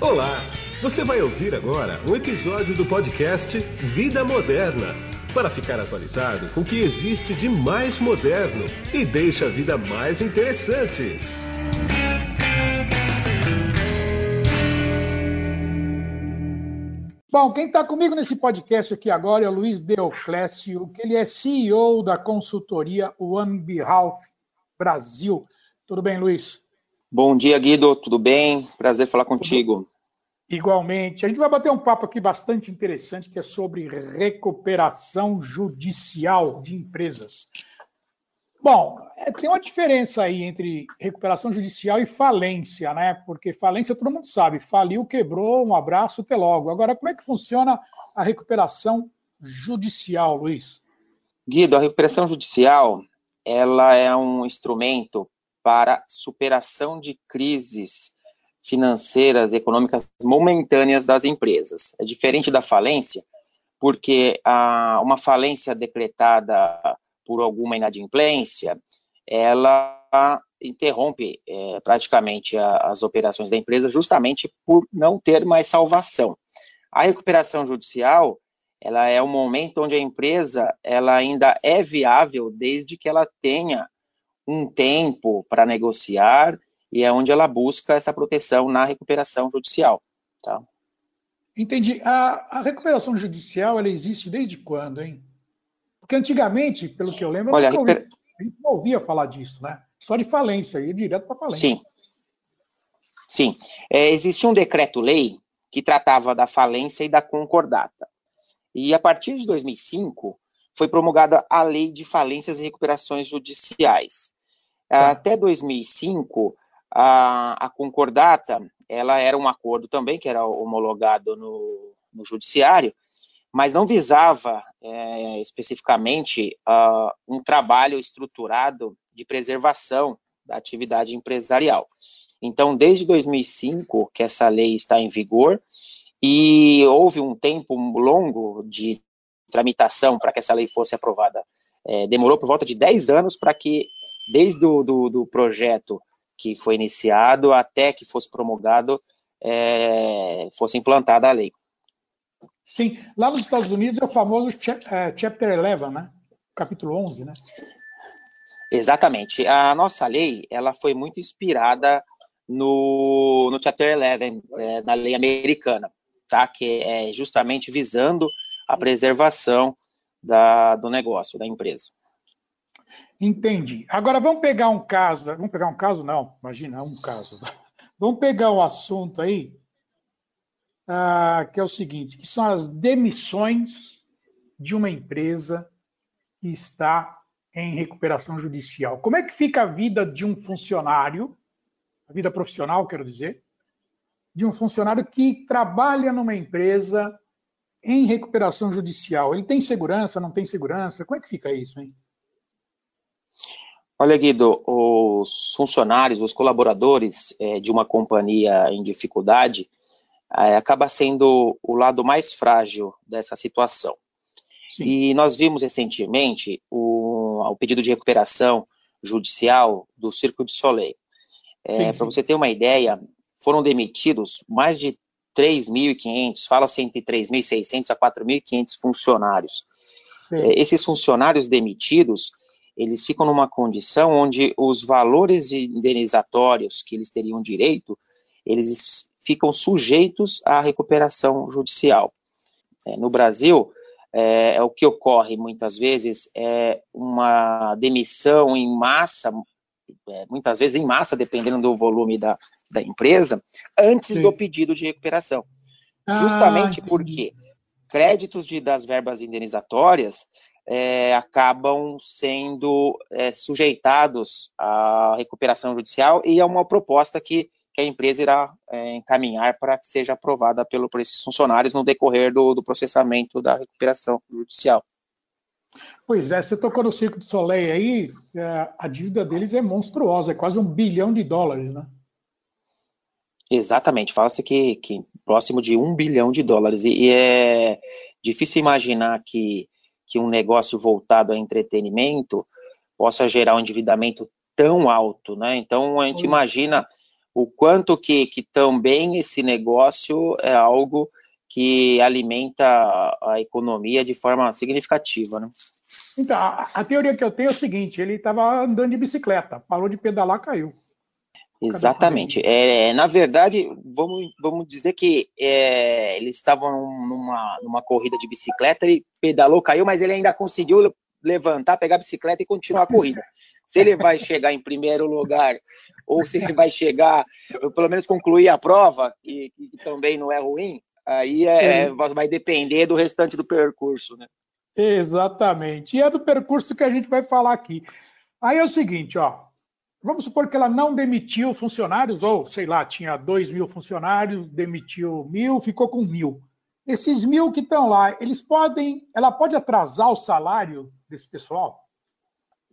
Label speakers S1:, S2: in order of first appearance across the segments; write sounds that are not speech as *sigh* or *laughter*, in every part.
S1: Olá! Você vai ouvir agora um episódio do podcast Vida Moderna para ficar atualizado com o que existe de mais moderno e deixa a vida mais interessante.
S2: Bom, quem está comigo nesse podcast aqui agora é o Luiz Deoclésio, que ele é CEO da consultoria One Behalf Brasil. Tudo bem, Luiz?
S3: Bom dia, Guido. Tudo bem? Prazer falar contigo.
S2: Igualmente. A gente vai bater um papo aqui bastante interessante, que é sobre recuperação judicial de empresas. Bom, é, tem uma diferença aí entre recuperação judicial e falência, né? Porque falência todo mundo sabe, faliu, quebrou, um abraço, até logo. Agora, como é que funciona a recuperação judicial, Luiz?
S3: Guido, a recuperação judicial, ela é um instrumento para superação de crises financeiras e econômicas momentâneas das empresas. É diferente da falência, porque a, uma falência decretada por alguma inadimplência, ela interrompe é, praticamente a, as operações da empresa justamente por não ter mais salvação. A recuperação judicial, ela é um momento onde a empresa ela ainda é viável desde que ela tenha um tempo para negociar e é onde ela busca essa proteção na recuperação judicial. Tá?
S2: Entendi. A, a recuperação judicial ela existe desde quando, hein? Porque antigamente, pelo que eu lembro,
S3: Olha,
S2: eu recuper... a gente não ouvia falar disso, né? Só de falência, ia direto para falência.
S3: Sim. Sim. É, existia um decreto-lei que tratava da falência e da concordata. E a partir de 2005, foi promulgada a Lei de Falências e Recuperações Judiciais. Tá. Até 2005, a, a, concordata, ela era um acordo também, que era homologado no, no judiciário, mas não visava é, especificamente uh, um trabalho estruturado de preservação da atividade empresarial. Então, desde 2005 que essa lei está em vigor e houve um tempo longo de tramitação para que essa lei fosse aprovada. É, demorou por volta de 10 anos para que, desde o do, do projeto que foi iniciado até que fosse promulgado, é, fosse implantada a lei.
S2: Sim, lá nos Estados Unidos é o famoso é, Chapter 11, né? Capítulo 11, né?
S3: Exatamente. A nossa lei, ela foi muito inspirada no, no Chapter 11, é, na lei americana, tá? Que é justamente visando a preservação da, do negócio, da empresa.
S2: Entendi. Agora vamos pegar um caso, vamos pegar um caso não, imagina, um caso. *laughs* Vamos pegar o assunto aí ah, que é o seguinte, que são as demissões de uma empresa que está em recuperação judicial. Como é que fica a vida de um funcionário, a vida profissional, quero dizer, de um funcionário que trabalha numa empresa em recuperação judicial? Ele tem segurança, não tem segurança? Como é que fica isso, hein?
S3: Olha, Guido, os funcionários, os colaboradores é, de uma companhia em dificuldade, é, acaba sendo o lado mais frágil dessa situação. Sim. E nós vimos recentemente o, o, pedido de recuperação judicial do Circo de Soleil. É, Para você ter uma ideia, foram demitidos mais de 3.500, fala-se entre 3.600 a 4.500 funcionários. É, esses funcionários demitidos, eles ficam numa condição onde os valores indenizatórios que eles teriam direito, eles ficam sujeitos à recuperação judicial. É, no Brasil, é, é, o que ocorre muitas vezes é uma demissão em massa, é, muitas vezes em massa, dependendo do volume da, da empresa, antes Sim. do pedido de recuperação. Ah, Justamente porque créditos de, das verbas indenizatórias é, acabam sendo é, sujeitados à recuperação judicial e é uma proposta que que a empresa irá é, encaminhar para que seja aprovada pelo, por esses funcionários no decorrer do, do processamento da recuperação judicial.
S2: Pois é, você tocou no Circo de Soleil aí, é, a dívida deles é monstruosa, é quase um bilhão de dólares, né?
S3: Exatamente, fala-se que, que próximo de um bilhão de dólares, e, e é difícil imaginar que, que um negócio voltado a entretenimento possa gerar um endividamento tão alto, né? Então a gente imagina o quanto que, que também esse negócio é algo que alimenta a economia de forma significativa, né?
S2: Então, a, a teoria que eu tenho é o seguinte, ele estava andando de bicicleta, parou de pedalar, caiu.
S3: Exatamente. É, na verdade, vamos, vamos dizer que é, eles estavam numa, numa corrida de bicicleta, ele pedalou, caiu, mas ele ainda conseguiu levantar, pegar a bicicleta e continuar a corrida. Se ele vai chegar em primeiro lugar, ou se ele vai chegar, pelo menos concluir a prova, que, que também não é ruim, aí é, é, vai depender do restante do percurso, né?
S2: Exatamente. E é do percurso que a gente vai falar aqui. Aí é o seguinte, ó. Vamos supor que ela não demitiu funcionários, ou sei lá, tinha dois mil funcionários, demitiu mil, ficou com mil. Esses mil que estão lá, eles podem, ela pode atrasar o salário desse pessoal?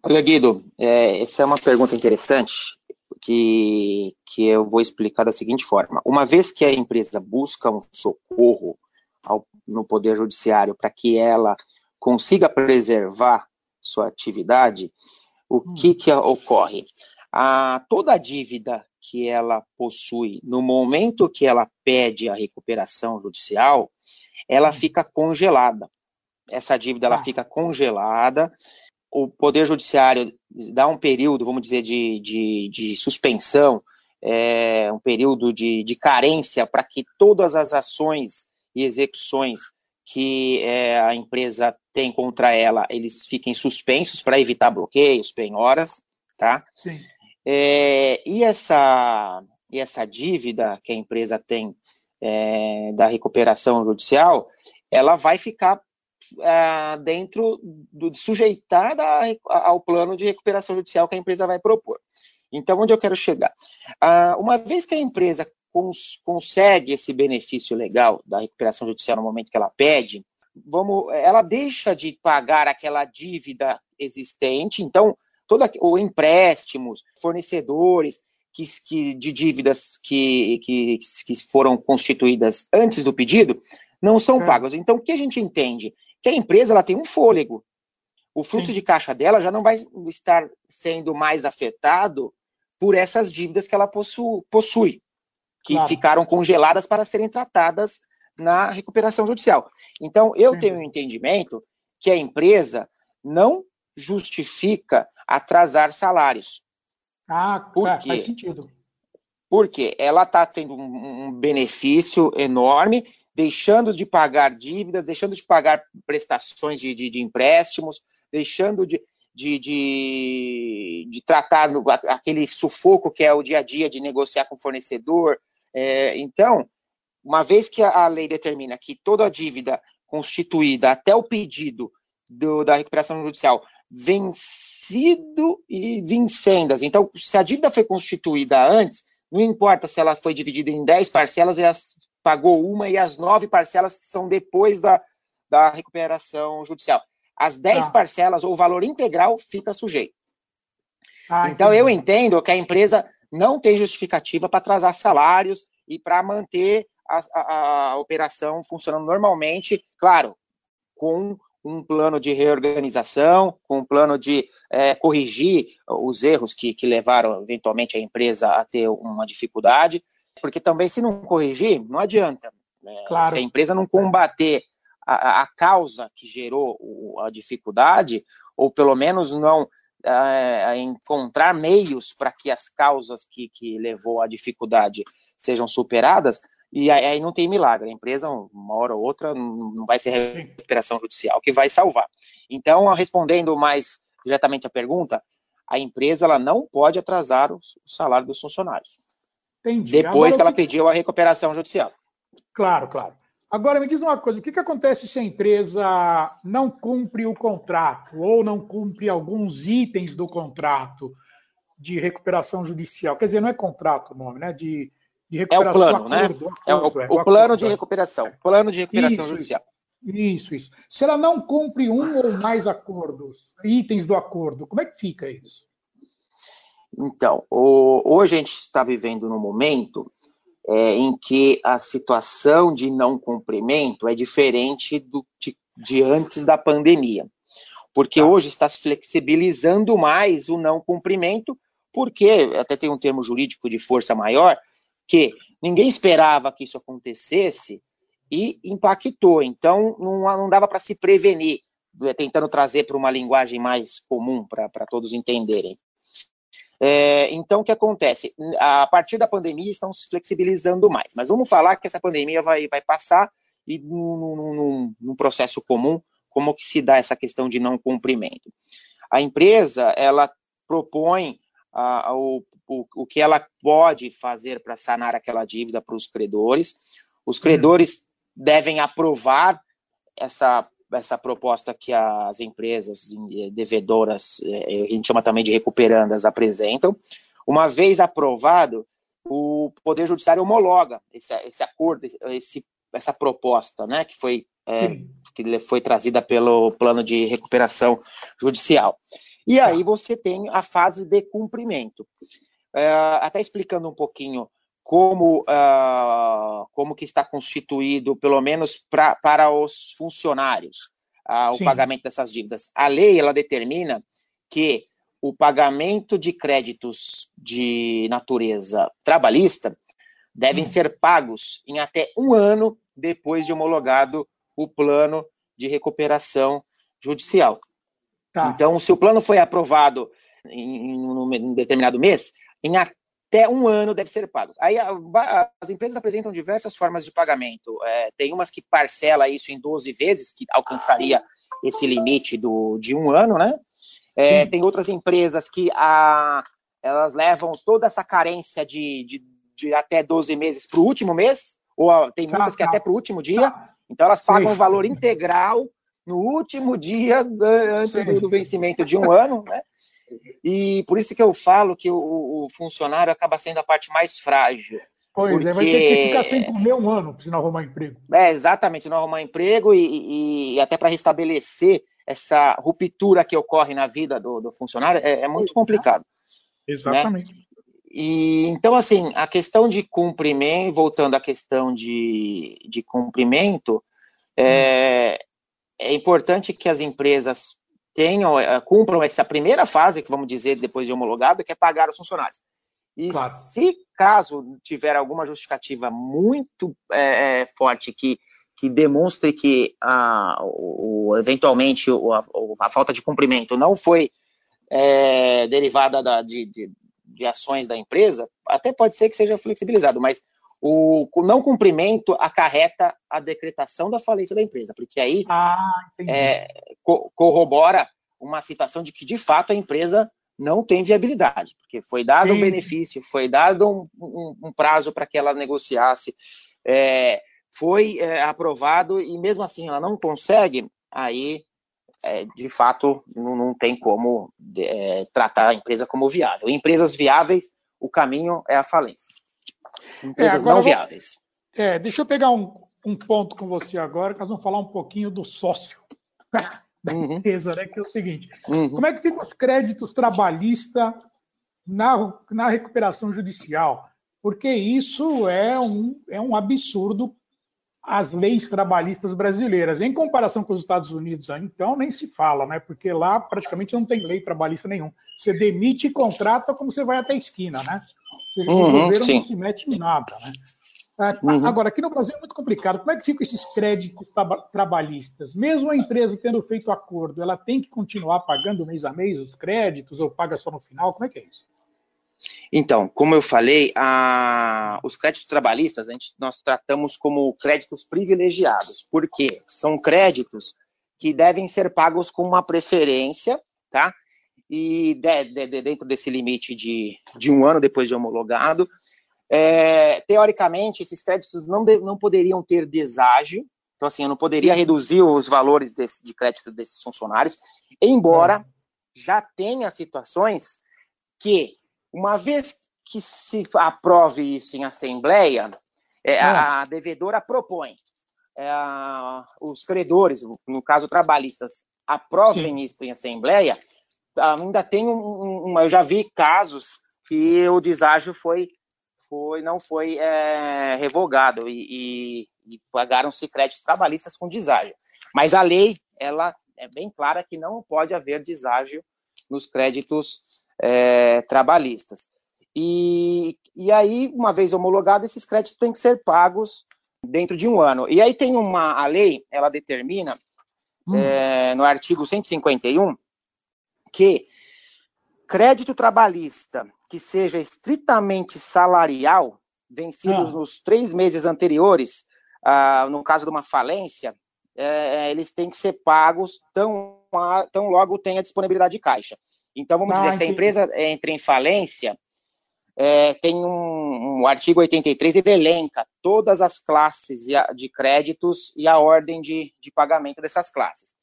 S3: Olha, Guido, é, essa é uma pergunta interessante que, que eu vou explicar da seguinte forma. Uma vez que a empresa busca um socorro ao, no Poder Judiciário para que ela consiga preservar sua atividade, o hum. que, que ocorre? A, toda a dívida que ela possui no momento que ela pede a recuperação judicial, ela hum. fica congelada. Essa dívida ela ah. fica congelada. O Poder Judiciário dá um período, vamos dizer, de, de, de suspensão, é, um período de, de carência para que todas as ações e execuções que é, a empresa tem contra ela, eles fiquem suspensos para evitar bloqueios, penhoras, tá?
S2: Sim.
S3: É, e, essa, e essa dívida que a empresa tem é, da recuperação judicial, ela vai ficar é, dentro do sujeitada ao plano de recuperação judicial que a empresa vai propor. Então, onde eu quero chegar? Ah, uma vez que a empresa cons consegue esse benefício legal da recuperação judicial no momento que ela pede, vamos, ela deixa de pagar aquela dívida existente. Então, todo o empréstimos, fornecedores que, que, de dívidas que, que, que foram constituídas antes do pedido não são é. pagos. Então, o que a gente entende? Que a empresa ela tem um fôlego. O fluxo Sim. de caixa dela já não vai estar sendo mais afetado por essas dívidas que ela possu, possui, que claro. ficaram congeladas para serem tratadas na recuperação judicial. Então, eu Sim. tenho um entendimento que a empresa não justifica atrasar salários.
S2: Ah, Por é, quê? faz sentido.
S3: Porque ela está tendo um, um benefício enorme, deixando de pagar dívidas, deixando de pagar prestações de, de, de empréstimos, deixando de, de, de, de, tratar no, aquele sufoco que é o dia a dia de negociar com o fornecedor. É, então, uma vez que a lei determina que toda a dívida constituída até o pedido do, da recuperação judicial vencido e vincendas. Então, se a dívida foi constituída antes, não importa se ela foi dividida em 10 parcelas e as, pagou uma e as nove parcelas são depois da, da recuperação judicial. As 10 ah. parcelas ou o valor integral fica sujeito. Ah, então, entendi. eu entendo que a empresa não tem justificativa para atrasar salários e para manter a, a, a operação funcionando normalmente, claro, com um plano de reorganização, com um plano de é, corrigir os erros que, que levaram eventualmente a empresa a ter uma dificuldade, porque também se não corrigir, não adianta. Né? Claro. Se a empresa não combater a, a causa que gerou a dificuldade, ou pelo menos não é, encontrar meios para que as causas que, que levou à dificuldade sejam superadas, e aí não tem milagre. A empresa, uma hora ou outra, não vai ser recuperação judicial que vai salvar. Então, respondendo mais diretamente à pergunta, a empresa ela não pode atrasar o salário dos funcionários. Entendi. Depois Agora, que ela pediu a recuperação judicial.
S2: Claro, claro. Agora me diz uma coisa: o que, que acontece se a empresa não cumpre o contrato ou não cumpre alguns itens do contrato de recuperação judicial? Quer dizer, não é contrato o nome, né? De
S3: de recuperação. É o plano, né? Acordo, é o, é, o, o plano de é. recuperação. Plano de recuperação
S2: isso,
S3: judicial.
S2: Isso, isso. Se ela não cumpre um ou mais acordos, itens do acordo, como é que fica isso?
S3: Então, o, hoje a gente está vivendo num momento é, em que a situação de não cumprimento é diferente do, de, de antes da pandemia. Porque tá. hoje está se flexibilizando mais o não cumprimento porque até tem um termo jurídico de força maior, que ninguém esperava que isso acontecesse e impactou. Então, não, não dava para se prevenir, tentando trazer para uma linguagem mais comum para todos entenderem. É, então, o que acontece? A partir da pandemia, estão se flexibilizando mais. Mas vamos falar que essa pandemia vai, vai passar e num processo comum, como que se dá essa questão de não cumprimento? A empresa, ela propõe uh, o, o, o que ela pode fazer para sanar aquela dívida para os credores. Os credores devem aprovar essa essa proposta que as empresas eh, devedoras, eh, a gente chama também de recuperandas, apresentam. Uma vez aprovado, o Poder Judiciário homologa esse, esse acordo, esse, essa proposta, né, que foi, é, que foi trazida pelo plano de recuperação judicial. E tá. aí você tem a fase de cumprimento. É, até explicando um pouquinho como, uh, como que está constituído, pelo menos pra, para os funcionários, uh, o Sim. pagamento dessas dívidas. A lei ela determina que o pagamento de créditos de natureza trabalhista devem hum. ser pagos em até um ano depois de homologado o plano de recuperação judicial. Tá. Então, se o plano foi aprovado em, em um determinado mês, em até um ano deve ser pago. Aí a, a, as empresas apresentam diversas formas de pagamento. É, tem umas que parcela isso em 12 vezes, que alcançaria esse limite do, de um ano, né? É, tem outras empresas que a, elas levam toda essa carência de, de, de até 12 meses para o último mês, ou tem muitas que até para o último dia. Então elas pagam o valor integral no último dia antes do, do vencimento de um ano, né? E por isso que eu falo que o, o funcionário acaba sendo a parte mais frágil.
S2: Pois porque... é, vai ter que ficar sem comer um ano se não arrumar emprego.
S3: É, exatamente, se não arrumar emprego e, e até para restabelecer essa ruptura que ocorre na vida do, do funcionário é, é, muito complicado.
S2: Né? Exatamente. Né?
S3: E, então, assim, a questão de cumprimento, voltando à questão de, de cumprimento, é, hum. É importante que as empresas tenham, eh, cumpram essa primeira fase, que vamos dizer, depois de homologado, que é pagar os funcionários. E claro. se caso tiver alguma justificativa muito é, forte que, que demonstre que ah, o, eventualmente a, a, falta de cumprimento não foi é, derivada da, de, de, de, ações da empresa, até pode ser que seja flexibilizado, mas o não cumprimento acarreta a decretação da falência da empresa, porque aí ah, é, co corrobora uma situação de que, de fato, a empresa não tem viabilidade, porque foi dado Sim. um benefício, foi dado um, um, um prazo para que ela negociasse, é, foi é, aprovado e mesmo assim ela não consegue, aí é, de fato não, não tem como é, tratar a empresa como viável. Empresas viáveis, o caminho é a falência. Empresas é, não viáveis.
S2: É, deixa eu pegar um, um ponto com você agora, que nós vamos falar um pouquinho do sócio *laughs* da uhum. empresa, né? Que é o seguinte: uhum. como é que ficam os créditos trabalhistas na, na recuperação judicial? Porque isso é um, é um absurdo as leis trabalhistas brasileiras. Em comparação com os Estados Unidos, então, nem se fala, né? Porque lá praticamente não tem lei trabalhista nenhum. Você demite e contrata como você vai até a esquina, né? Uhum, o governo sim. não se mete em nada, né? Ah, uhum. Agora, aqui no Brasil é muito complicado. Como é que ficam esses créditos trabalhistas? Mesmo a empresa tendo feito acordo, ela tem que continuar pagando mês a mês os créditos ou paga só no final? Como é que é isso?
S3: Então, como eu falei, a... os créditos trabalhistas a gente, nós tratamos como créditos privilegiados, porque são créditos que devem ser pagos com uma preferência, tá? E de, de, de, dentro desse limite de, de um ano depois de homologado, é, teoricamente, esses créditos não, de, não poderiam ter deságio, então, assim, eu não poderia reduzir os valores desse, de crédito desses funcionários, embora já tenha situações que, uma vez que se aprove isso em assembleia, é, a, a devedora propõe, é, os credores, no caso trabalhistas, aprovem Sim. isso em assembleia, ainda tem um, um, eu já vi casos que o deságio foi foi, não foi é, revogado e, e, e pagaram-se créditos trabalhistas com deságio. Mas a lei, ela é bem clara que não pode haver deságio nos créditos é, trabalhistas. E, e aí, uma vez homologado, esses créditos têm que ser pagos dentro de um ano. E aí tem uma a lei, ela determina hum. é, no artigo 151 que crédito trabalhista que seja estritamente salarial, vencidos ah. nos três meses anteriores, ah, no caso de uma falência, é, eles têm que ser pagos tão, tão logo tenha disponibilidade de caixa. Então, vamos ah, dizer, se a empresa entra em falência, é, tem um, um, artigo 83, ele elenca todas as classes de créditos e a ordem de, de pagamento dessas classes.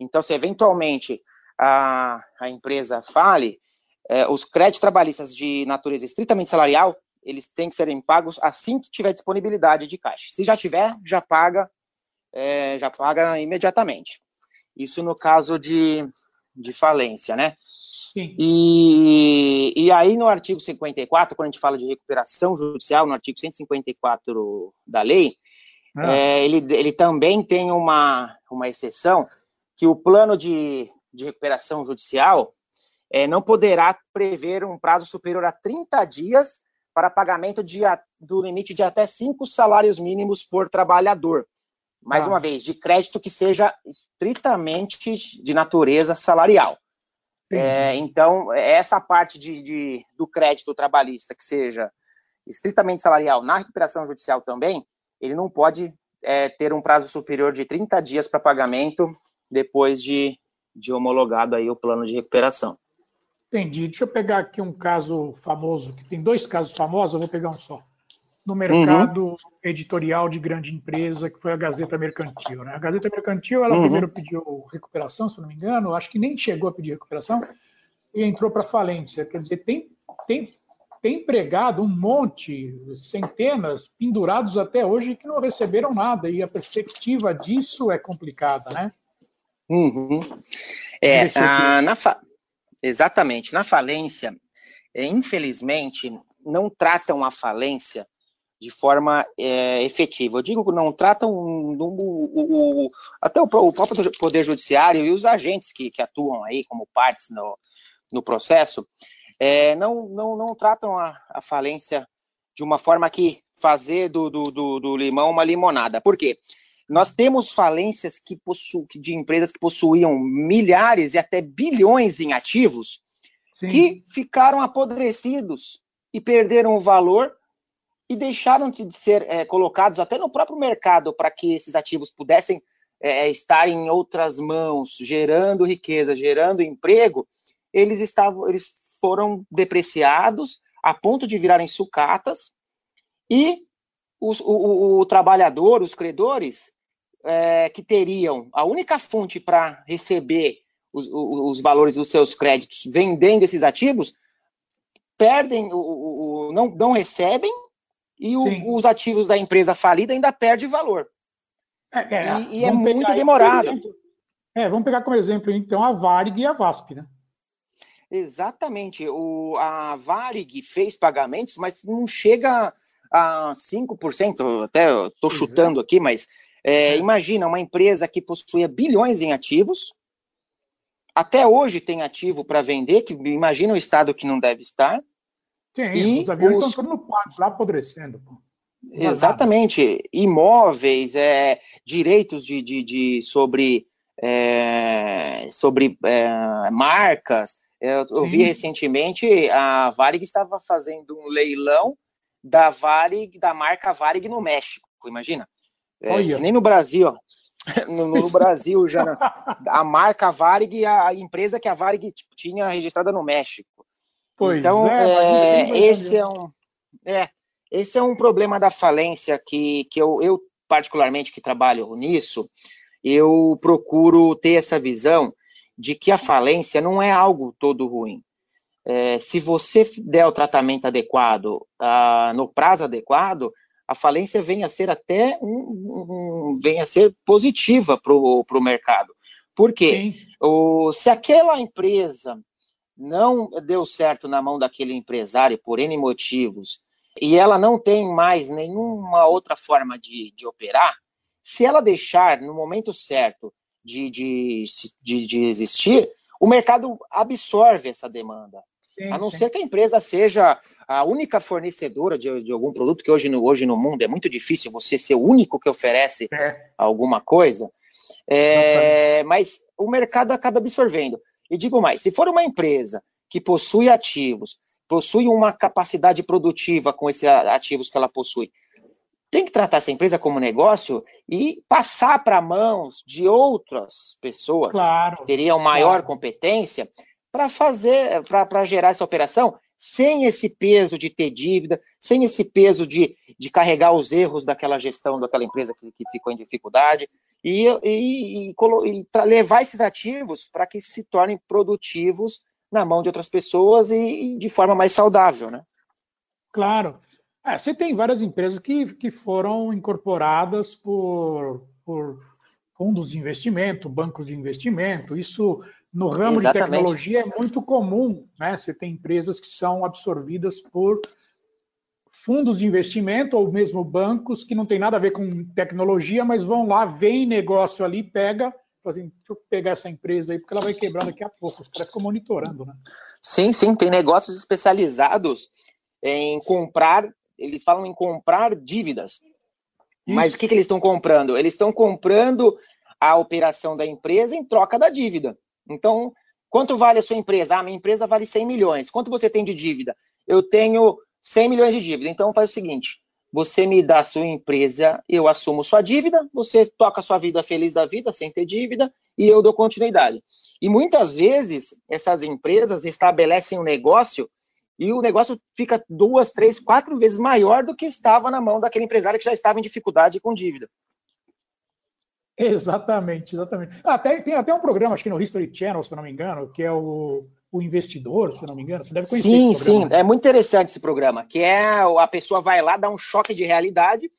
S3: Então, se eventualmente a, a empresa fale, é, os créditos trabalhistas de natureza estritamente salarial, eles têm que serem pagos assim que tiver disponibilidade de caixa. Se já tiver, já paga, é, já paga imediatamente. Isso no caso de, de falência, né? Sim. E, e aí no artigo 54, quando a gente fala de recuperação judicial, no artigo 154 da lei, ah. é, ele, ele também tem uma, uma exceção que o plano de, de recuperação judicial é, não poderá prever um prazo superior a 30 dias para pagamento de, do limite de até cinco salários mínimos por trabalhador. Mais ah. uma vez, de crédito que seja estritamente de natureza salarial. É, então, essa parte de, de, do crédito trabalhista que seja estritamente salarial na recuperação judicial também, ele não pode é, ter um prazo superior de 30 dias para pagamento depois de, de homologado aí o plano de recuperação.
S2: Entendi. Deixa eu pegar aqui um caso famoso, que tem dois casos famosos, eu vou pegar um só. No mercado uhum. editorial de grande empresa, que foi a Gazeta Mercantil. Né? A Gazeta Mercantil, ela uhum. primeiro pediu recuperação, se não me engano, acho que nem chegou a pedir recuperação, e entrou para falência. Quer dizer, tem, tem, tem empregado um monte, centenas, pendurados até hoje, que não receberam nada, e a perspectiva disso é complicada, né?
S3: Uhum. É, a, na, fa Exatamente. Na falência, é, infelizmente, não tratam a falência de forma é, efetiva. Eu digo que não tratam o, o, o, até o, próprio Poder Judiciário e os agentes que, que atuam aí como partes no, no processo, é, não, não, não tratam a, a, falência de uma forma que fazer do, do, do, do limão uma limonada. Por quê? Nós temos falências que possu... de empresas que possuíam milhares e até bilhões em ativos Sim. que ficaram apodrecidos e perderam o valor e deixaram de ser é, colocados até no próprio mercado para que esses ativos pudessem é, estar em outras mãos, gerando riqueza, gerando emprego, eles estavam, eles foram depreciados a ponto de virarem sucatas e os, o, o, o, trabalhador, os credores, é, que teriam a única fonte para receber os, os, valores dos seus créditos vendendo esses ativos, perdem, o, o não, não recebem e o, os ativos da empresa falida ainda perdem valor. É, é, e, e é muito demorado.
S2: É, vamos pegar como exemplo, então, a Varig e a VASP, né?
S3: Exatamente. O, a Varig fez pagamentos, mas não chega a 5%, até estou chutando aqui, mas é, é, imagina uma empresa que possuía bilhões em ativos, até hoje tem ativo para vender, que imagina o estado que não deve estar.
S2: Sim, e os aviões os... estão no quarto, lá apodrecendo. Pô.
S3: Exatamente. Imóveis, é, direitos de, de, de sobre, é, sobre é, marcas. Eu, eu vi recentemente a Varig estava fazendo um leilão da Varig, da marca Varig no México, imagina. É, nem no Brasil, ó. *laughs* No, no Brasil já a marca Varig a, a empresa que a Varig tipo, tinha registrada no México. Pois então é, é esse é um é, esse é um problema da falência que, que eu, eu particularmente que trabalho nisso eu procuro ter essa visão de que a falência não é algo todo ruim. É, se você der o tratamento adequado ah, no prazo adequado, a falência venha a ser até um, um venha a ser positiva para o mercado. Por quê? O, se aquela empresa não deu certo na mão daquele empresário por N motivos e ela não tem mais nenhuma outra forma de, de operar, se ela deixar no momento certo de, de, de, de existir, o mercado absorve essa demanda. sim, a não sim. ser que a empresa seja a única fornecedora de, de, algum produto, que hoje no, hoje no mundo é muito difícil você ser o único que oferece é. alguma coisa, é, mas o mercado acaba absorvendo. E digo mais, se for uma empresa que possui ativos, possui uma capacidade produtiva com esses ativos que ela possui, tem que tratar essa empresa como negócio e passar para mãos de outras pessoas claro, que teriam maior claro. competência para fazer, para gerar essa operação sem esse peso de ter dívida, sem esse peso de, de carregar os erros daquela gestão daquela empresa que, que ficou em dificuldade e, e, e, e levar esses ativos para que se tornem produtivos na mão de outras pessoas e, de forma mais saudável, né?
S2: Claro. É, você tem várias empresas que, que foram incorporadas por, por fundos de investimento, bancos de investimento. Isso no ramo Exatamente. de tecnologia é muito comum, né? Você tem empresas que são absorvidas por fundos de investimento ou mesmo bancos que não tem nada a ver com tecnologia, mas vão lá, vem negócio ali, pega, assim, deixa eu pegar essa empresa aí, porque ela vai quebrar daqui a pouco. Os caras ficam monitorando, né?
S3: Sim, sim, tem negócios especializados em comprar eles falam em comprar dívidas. Isso. Mas o que, que eles estão comprando? Eles estão comprando a operação da empresa em troca da dívida. Então, quanto vale a sua empresa? Ah, minha empresa vale 100 milhões. Quanto você tem de dívida? Eu tenho 100 milhões de dívida. Então, faz o seguinte: você me dá a sua empresa, eu assumo sua dívida, você toca a sua vida feliz da vida, sem ter dívida, e eu dou continuidade. E muitas vezes, essas empresas estabelecem um negócio e o negócio fica duas, três, quatro vezes maior do que estava na mão daquele empresário que já estava em dificuldade com dívida.
S2: Exatamente, exatamente. Ah, tem, até um programa, acho que no History Channel, se não me engano, que é o, o Investidor, se não me engano. Você deve conhecer
S3: Sim, sim. É muito interessante esse programa, que é a pessoa vai lá, dá um choque de realidade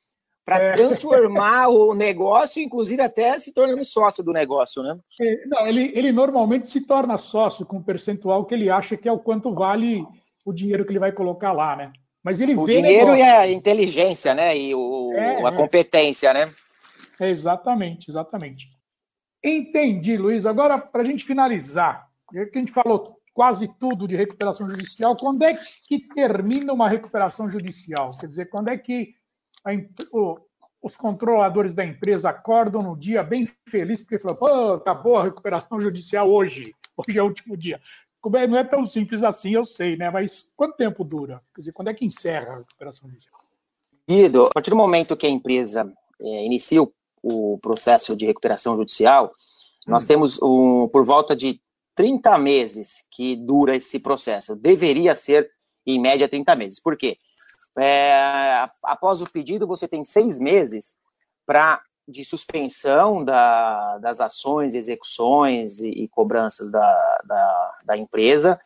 S3: para é. transformar o negócio, inclusive até se tornando sócio do negócio, né?
S2: É, não, ele, ele normalmente se torna sócio com o percentual que ele acha que é o quanto vale o dinheiro que ele vai colocar lá, né?
S3: Mas ele o vê dinheiro negócio. e a inteligência, né? E o, é, a é. competência, né?
S2: É exatamente, exatamente. Entendi, Luiz. Agora, para a gente finalizar, já que a gente falou quase tudo de recuperação judicial, quando é que termina uma recuperação judicial? Quer dizer, quando é que a, o, os controladores da empresa acordam no dia bem feliz porque falam, pô, acabou a recuperação judicial hoje, hoje é o último dia. É, não é tão simples assim, eu sei, né? Mas quanto tempo dura? Quer dizer, quando é que encerra a recuperação judicial?
S3: Guido, a partir do momento que a empresa é, inicia o, o, processo de recuperação judicial, hum. nós temos um, por volta de 30 meses que dura esse processo. Deveria ser, em média, 30 meses. Por quê? É, após o pedido, você tem seis meses para de suspensão da, das ações, execuções e, e cobranças da, da, da empresa.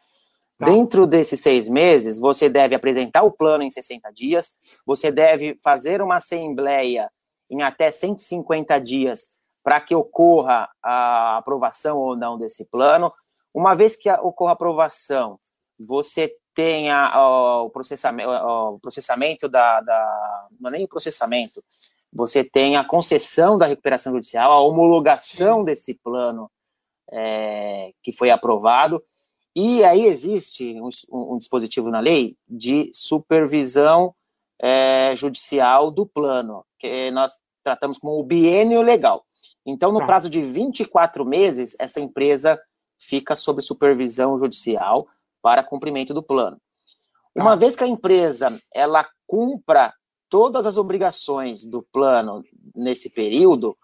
S3: Tá. Dentro desses seis meses, você deve apresentar o plano em 60 dias, você deve fazer uma assembleia em até 150 dias para que ocorra a aprovação ou não desse plano. Uma vez que ocorra a aprovação, você tenha o processamento, o processamento da, da, Não é nem o processamento, você tem a concessão da recuperação judicial, a homologação desse plano é, que foi aprovado, e aí existe um, um dispositivo na lei de supervisão é, judicial do plano, que nós tratamos como o biênio legal. Então, no tá. prazo de 24 meses, essa empresa fica sob supervisão judicial para cumprimento do plano. Uma tá. vez que a empresa ela cumpra todas as obrigações do plano nesse período,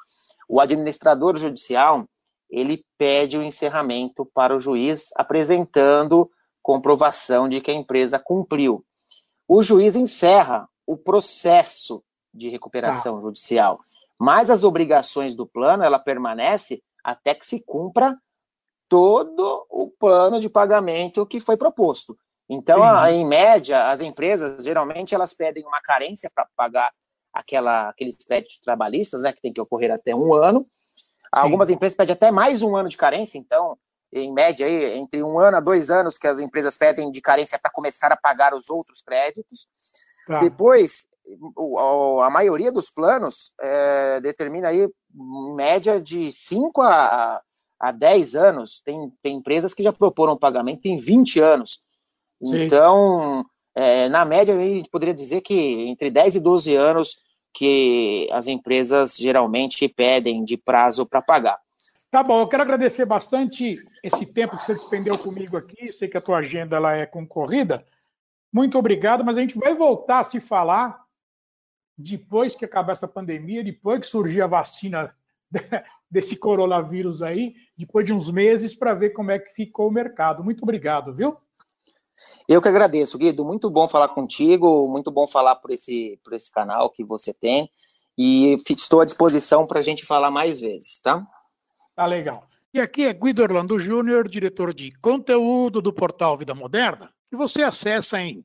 S3: o administrador judicial ele pede o encerramento para o juiz, apresentando comprovação de que a empresa cumpriu. O juiz encerra o processo de recuperação ah. judicial, mas as obrigações do plano ela permanece até que se cumpra todo o plano de pagamento que foi proposto. Então, a, em média, as empresas geralmente elas pedem uma carência para pagar aquela, aqueles créditos trabalhistas, né, que tem que ocorrer até um ano. Algumas Sim. empresas pedem até mais um ano de carência, então, em média, aí, entre um ano a dois anos que as empresas pedem de carência para começar a pagar os outros créditos. Tá. Depois, a maioria dos planos é, determina aí, em média, de 5 a, a 10 anos. Tem, tem empresas que já proporam pagamento em 20 anos. Sim. Então, é, na média, a gente poderia dizer que entre 10 e 12 anos que as empresas geralmente pedem de prazo para pagar.
S2: Tá bom, eu quero agradecer bastante esse tempo que você despendeu comigo aqui. Sei que a tua agenda ela é concorrida. Muito obrigado, mas a gente vai voltar a se falar depois que acabar essa pandemia, depois que surgir a vacina *laughs* desse coronavírus aí, depois de uns meses, para ver como é que ficou o mercado. Muito obrigado, viu?
S3: Eu que agradeço, Guido. Muito bom falar contigo, muito bom falar por esse, por esse canal que você tem. E estou à disposição para a gente falar mais vezes, tá?
S2: Tá legal. E aqui é Guido Orlando Júnior, diretor de conteúdo do portal Vida Moderna, que você acessa em